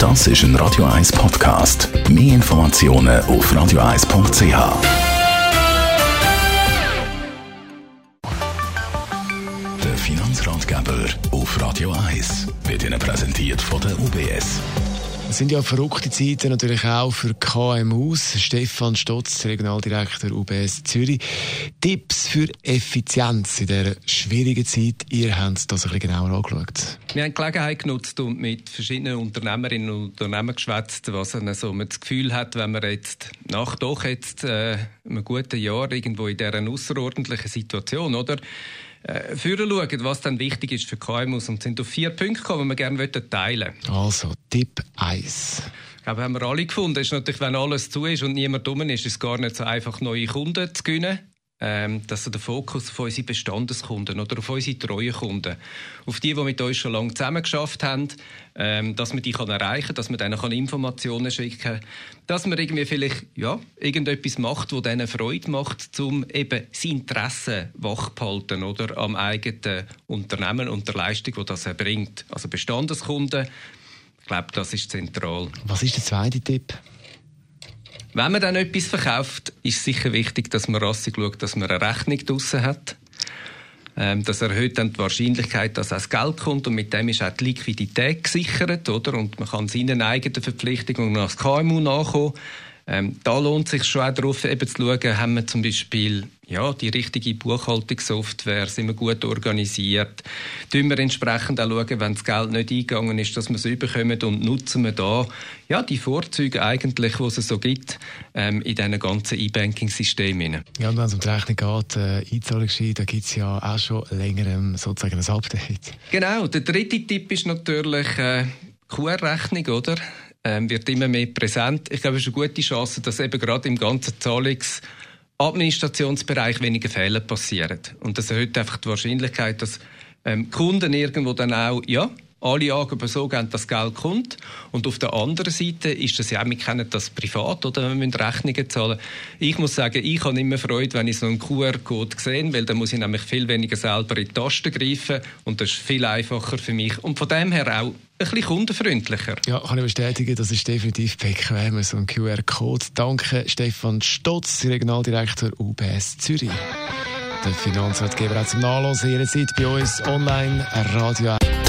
Das ist ein Radio 1 Podcast. Mehr Informationen auf radio1.ch. Der Finanzratgeber auf Radio 1 wird Ihnen präsentiert von der UBS. Es sind ja verrückte Zeiten natürlich auch für KMUs. Stefan Stotz, Regionaldirektor UBS Zürich. Tipps für Effizienz in dieser schwierigen Zeit. Ihr habt das ein bisschen genauer angeschaut. Wir haben die Gelegenheit genutzt und mit verschiedenen Unternehmerinnen und Unternehmern geschwätzt, was so man das Gefühl hat, wenn man jetzt nach doch jetzt äh, einem guten Jahr irgendwo in dieser außerordentlichen Situation, oder? äh, führen schauen, was dann wichtig ist für KMUs und sind auf vier Punkte gekommen, die wir gerne teilen möchten. Also, Tipp 1. Ich glaube, haben wir alle gefunden. Ist natürlich, wenn alles zu ist und niemand dumm ist, ist es gar nicht so einfach, neue Kunden zu gewinnen ähm, dass der Fokus auf unsere Bestandeskunden oder auf unsere treuen Kunden, auf die, die mit uns schon lange zusammen geschafft haben, ähm, dass man die kann erreichen kann, dass man denen kann Informationen schicken kann, dass man irgendwie vielleicht ja, irgendetwas macht, das denen Freude macht, um eben sein Interesse wachzuhalten oder am eigenen Unternehmen und der Leistung, die das erbringt. Also Bestandeskunden, ich glaube, das ist zentral. Was ist der zweite Tipp? Wenn man dann etwas verkauft, ist sicher wichtig, dass man rassig schaut, dass man eine Rechnung draussen hat. Ähm, das erhöht dann die Wahrscheinlichkeit, dass auch das Geld kommt und mit dem ist auch die Liquidität gesichert, oder? Und man kann seinen eigenen Verpflichtungen als KMU nachkommen. Ähm, da lohnt es sich schon auch darauf, eben zu schauen, haben wir zum Beispiel ja, die richtige Buchhaltungssoftware, sind wir gut organisiert, tun wir entsprechend auch schauen, wenn das Geld nicht eingegangen ist, dass wir es überkommen und nutzen wir da ja, die Vorzüge eigentlich, die es so gibt, ähm, in diesen ganzen E-Banking-Systemen. Ja, und wenn es um die Rechnung geht, äh, Einzahlungsschein, da gibt es ja auch schon länger ähm, sozusagen ein Update. Genau, der dritte Tipp ist natürlich äh, QR-Rechnung, oder? Ähm, wird immer mehr präsent. Ich glaube, es ist eine gute Chance, dass eben gerade im ganzen Zahlungsadministrationsbereich weniger Fehler passieren. Und das erhöht einfach die Wahrscheinlichkeit, dass ähm, Kunden irgendwo dann auch, ja, alle Angaben so geben, dass Geld kommt. Und auf der anderen Seite ist das ja auch, wir kennen das privat, oder? Wir müssen Rechnungen zahlen. Ich muss sagen, ich habe immer Freude, wenn ich so einen QR-Code sehe, weil dann muss ich nämlich viel weniger selber in die Tasten greifen und das ist viel einfacher für mich. Und von dem her auch ein bisschen kundenfreundlicher. Ja, kann ich bestätigen, das ist definitiv bequem, so ein QR-Code. Danke, Stefan Stotz, Regionaldirektor UBS Zürich. Der Finanzratgeber hat zum Nachlesen jederzeit bei uns online Radio